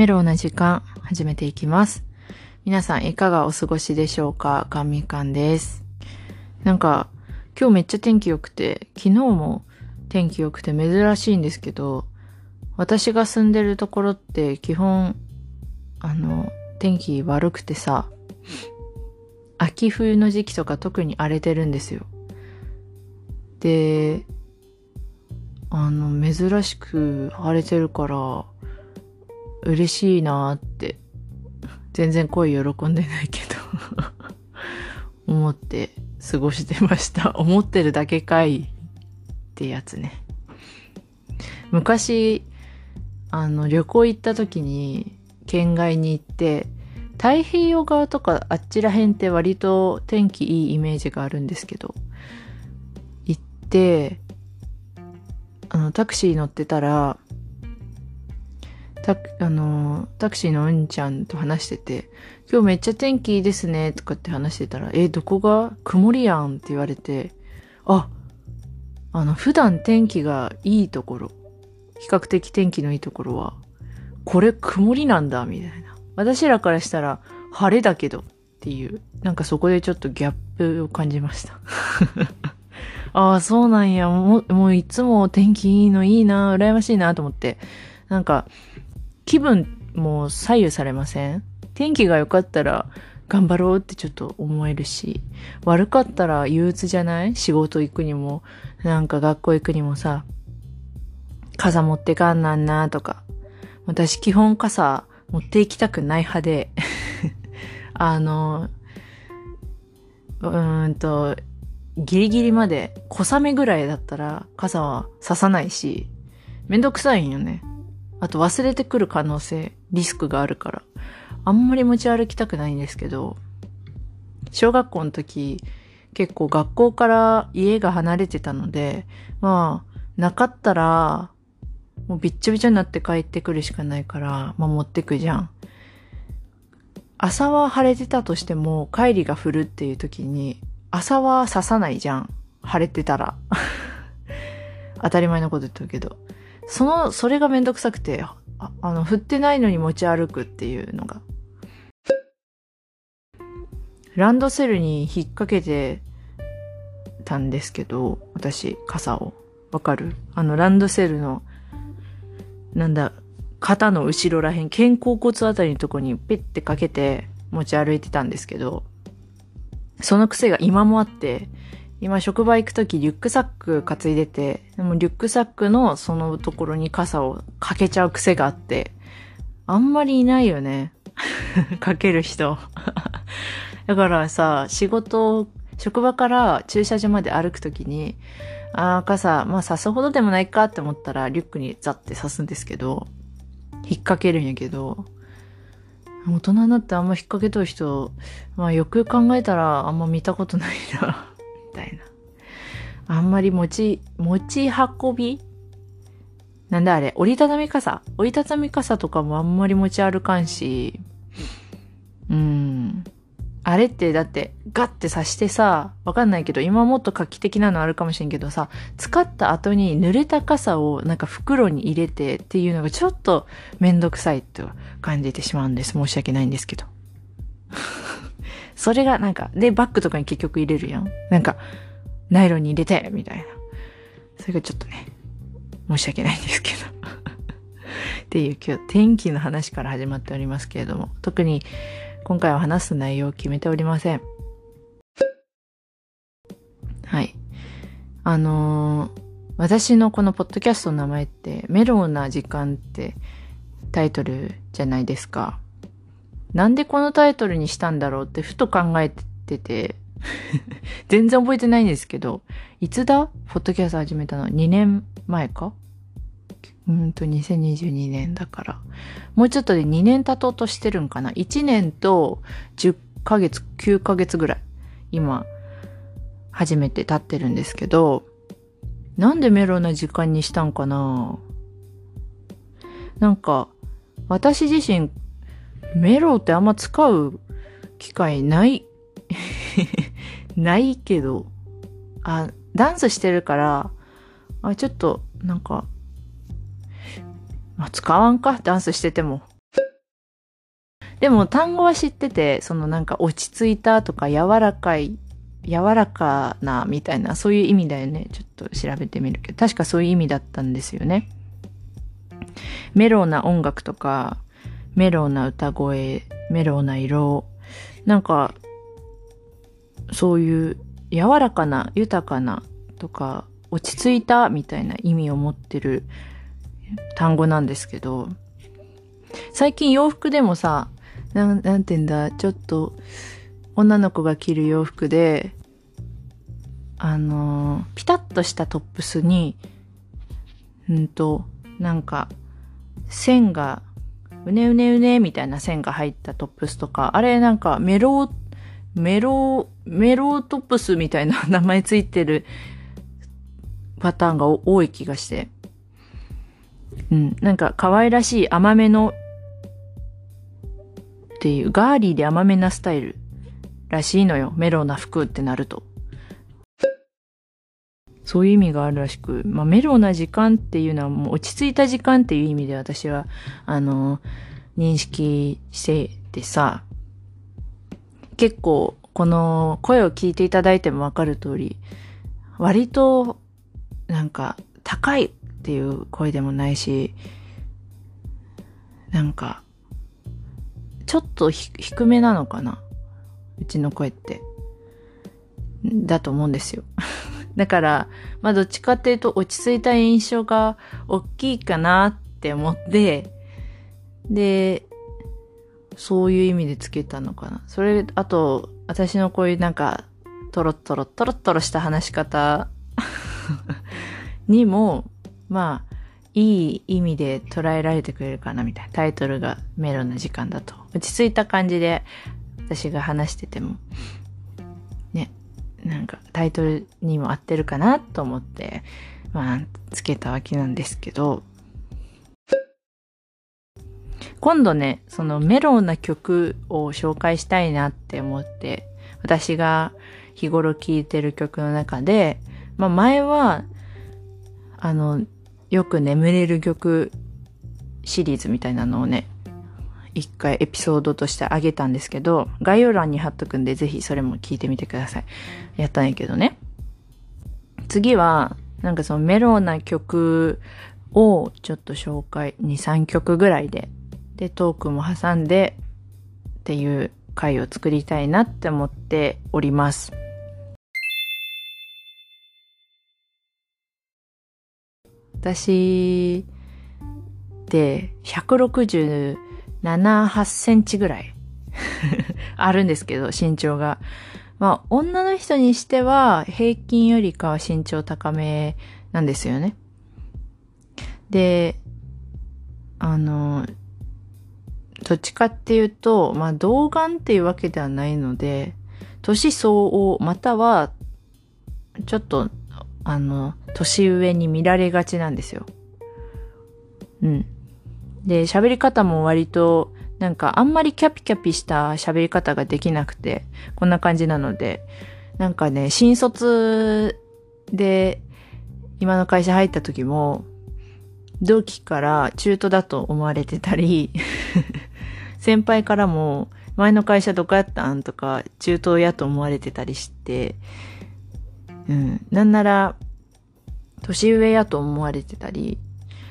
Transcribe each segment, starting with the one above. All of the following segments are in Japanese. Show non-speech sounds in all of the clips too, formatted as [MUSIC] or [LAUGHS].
メロウな時間、始めていきます。皆さん、いかがお過ごしでしょうか？ガンミカンです。なんか、今日めっちゃ天気良くて、昨日も天気良くて珍しいんですけど、私が住んでるところって基本、あの、天気悪くてさ、秋冬の時期とか特に荒れてるんですよ。で、あの、珍しく晴れてるから、嬉しいなーって、全然声喜んでないけど、[LAUGHS] 思って過ごしてました。思ってるだけかいってやつね。昔、あの、旅行行った時に、県外に行って、太平洋側とかあっちら辺って割と天気いいイメージがあるんですけど、行って、あの、タクシー乗ってたら、タク、あの、タクシーのうんちゃんと話してて、今日めっちゃ天気いいですね、とかって話してたら、え、どこが？曇りやんって言われて、あ、あの、普段天気がいいところ、比較的天気のいいところは、これ曇りなんだ、みたいな。私らからしたら晴れだけどっていう、なんかそこでちょっとギャップを感じました。[LAUGHS] ああ、そうなんや。もう、もういつも天気いいのいいな、羨ましいなと思って。なんか、気分も左右されません？天気が良かったら頑張ろうってちょっと思えるし、悪かったら憂鬱じゃない？仕事行くにも、なんか学校行くにもさ、傘持ってかんなんなとか。私基本傘持って行きたくない派で、[LAUGHS] あの、うーんと、ギリギリまで小雨ぐらいだったら傘はささないし、めんどくさいんよね。あと忘れてくる可能性、リスクがあるから。あんまり持ち歩きたくないんですけど、小学校の時、結構学校から家が離れてたので、まあ、なかったら、もうびっちょびちょになって帰ってくるしかないから、まあ持ってくじゃん。朝は晴れてたとしても、帰りが降るっていう時に、朝は刺さないじゃん。晴れてたら。[LAUGHS] 当たり前のこと言ってるけど。その、それがめんどくさくて、ああの、降ってないのに持ち歩くっていうのが。ランドセルに引っ掛けてたんですけど、私、傘を。わかる？あの、ランドセルの、なんだ、肩の後ろらへん、肩甲骨あたりのとこにペッてかけて持ち歩いてたんですけど、その癖が今もあって、今職場行くときリュックサック担いでて、でもリュックサックのそのところに傘をかけちゃう癖があって、あんまりいないよね。[LAUGHS] かける人。[LAUGHS] だからさ、仕事、職場から駐車場まで歩くときに、ああ、傘、まあ刺すほどでもないかって思ったらリュックにザって刺すんですけど、引っ掛けるんやけど、大人になってあんま引っ掛けとる人、まあよく考えたらあんま見たことないな、たいな。あんまり持ち、持ち運び？なんだあれ、折りたたみ傘？折りたたみ傘とかもあんまり持ち歩かんし、うん。あれってだってガッて刺してさ、わかんないけど、今もっと画期的なのあるかもしれんけどさ、使った後に濡れた傘をなんか袋に入れてっていうのがちょっとめんどくさいと感じてしまうんです。申し訳ないんですけど。それがなんか、で、バッグとかに結局入れるやん。なんか、ナイロンに入れてみたいな。それがちょっとね、申し訳ないんですけど。[LAUGHS] っていう今日天気の話から始まっておりますけれども、特に今回は話す内容を決めておりません。はい。あのー私のこのポッドキャストの名前って、メロウな時間ってタイトルじゃないですか。なんでこのタイトルにしたんだろうってふと考えてて、[LAUGHS] 全然覚えてないんですけど、いつだ？ポッドキャスト始めたの ?2 年前か？うんと、2022年だから。もうちょっとで2年経とうとしてるんかな ?1 年と10ヶ月、9ヶ月ぐらい。今、初めて経ってるんですけど、なんでメロな時間にしたんかな？なんか、私自身、メロってあんま使う機会ない、[LAUGHS] ないけど、あ、ダンスしてるから、あ、ちょっと、なんか、まあ、使わんか、ダンスしてても。でも単語は知ってて、そのなんか落ち着いたとか柔らかい、柔らかなみたいな、そういう意味だよね。ちょっと調べてみるけど、確かそういう意味だったんですよね。メローな音楽とか、メローな歌声、メローな色、なんか、そういう柔らかな、豊かなとか、落ち着いたみたいな意味を持ってる単語なんですけど、最近洋服でもさ、なん、なんて言うんだ、ちょっと、女の子が着る洋服で、あの、ピタッとしたトップスに、うんと、なんか、線が、うねうねうねみたいな線が入ったトップスとか、あれなんかメロー、メロー、メロートップスみたいな名前ついてるパターンが多い気がして。うん。なんか可愛らしい甘めのっていう、ガーリーで甘めなスタイルらしいのよ。メロな服ってなると。そういう意味があるらしく、まあ、メロな時間っていうのはもう落ち着いた時間っていう意味で私は、あの、認識しててさ、結構この声を聞いていただいてもわかる通り、割となんか高いっていう声でもないし、なんか、ちょっと低めなのかなうちの声って。だと思うんですよ。だから、まあどっちかっていうと落ち着いた印象が大きいかなって思って、で、そういう意味でつけたのかな。それ、あと、私のこういうなんか、トロトロトロトロした話し方 [LAUGHS] にも、まあ、いい意味で捉えられてくれるかなみたいな。タイトルがメロンな時間だと。落ち着いた感じで私が話してても、なんかタイトルにも合ってるかなと思って、まあ、つけたわけなんですけど、今度ね、そのメロンな曲を紹介したいなって思って、私が日頃聴いてる曲の中で、まあ前は、あの、よく眠れる曲シリーズみたいなのをね、一回エピソードとしてあげたんですけど、概要欄に貼っとくんでぜひそれも聞いてみてください。やったんやけどね。次は、なんかそのメロな曲をちょっと紹介、2、3曲ぐらいで、で、トークも挟んでっていう回を作りたいなって思っております。私って7、8センチぐらい [LAUGHS] あるんですけど、身長が。まあ、女の人にしては平均よりかは身長高めなんですよね。で、あの、どっちかっていうと、まあ、童顔っていうわけではないので、年相応、または、ちょっとあの、年上に見られがちなんですよ。うん。で、喋り方も割と、なんかあんまりキャピキャピした喋り方ができなくて、こんな感じなので、なんかね、新卒で今の会社入った時も、同期から中途だと思われてたり、[LAUGHS] 先輩からも、前の会社どこやったんとか、中東やと思われてたりして、うん。なんなら、年上やと思われてたり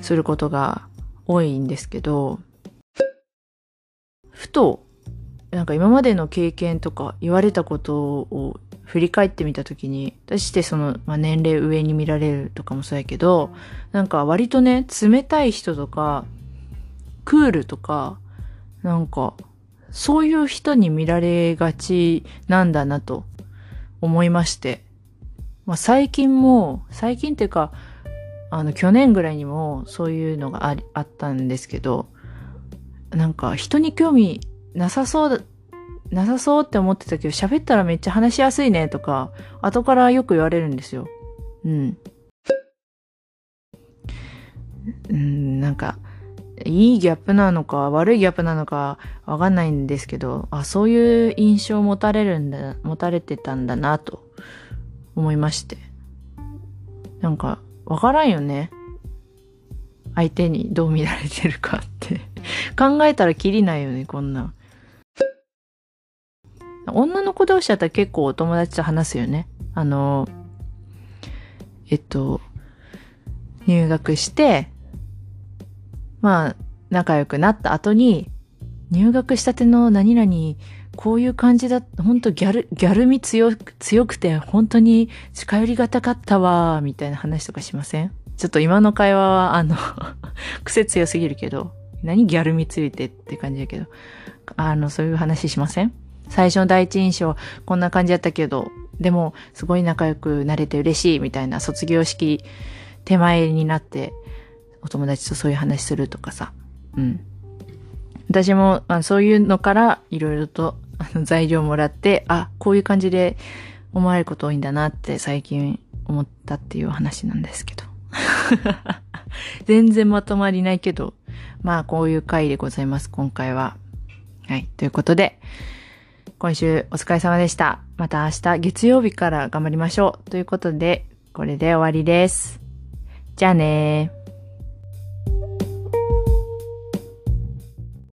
することが多いんですけど、ふと、なんか今までの経験とか言われたことを振り返ってみたときに、私ってその、まあ、年齢上に見られるとかもそうやけど、なんか割とね、冷たい人とか、クールとか、なんか、そういう人に見られがちなんだなと思いまして。まあ、最近も、最近っていうか、あの、去年ぐらいにもそういうのがああったんですけど、なんか人に興味なさそう、なさそうって思ってたけど、喋ったらめっちゃ話しやすいねとか、後からよく言われるんですよ。うん。うん、なんか、いいギャップなのか、悪いギャップなのか、わかんないんですけど、あ、そういう印象を持たれるんだ、持たれてたんだなと思いまして。なんか、わからんよね。相手にどう見られてるかって [LAUGHS] 考えたらきりないよね、こんな。女の子同士だったら結構お友達と話すよね。あの、えっと、入学して、まあ、仲良くなった後に、入学したての何々、こういう感じだ、本当ギャル、ギャル味強く、強くて、本当に近寄りがたかったわ、みたいな話とかしません？ちょっと今の会話は、あの [LAUGHS] 癖強すぎるけど、何ギャル味ついてって感じだけど、あの、そういう話しません？最初の第一印象、こんな感じだったけど、でも、すごい仲良くなれて嬉しい、みたいな卒業式手前になって、お友達とそういう話するとかさ。うん。私も、あそういうのからいろいろとあの材料もらって、あ、こういう感じで思われること多いんだなって最近思ったっていう話なんですけど。[LAUGHS] 全然まとまりないけど、まあこういう回でございます、今回は。はい。ということで、今週お疲れ様でした。また明日月曜日から頑張りましょう。ということで、これで終わりです。じゃあねー。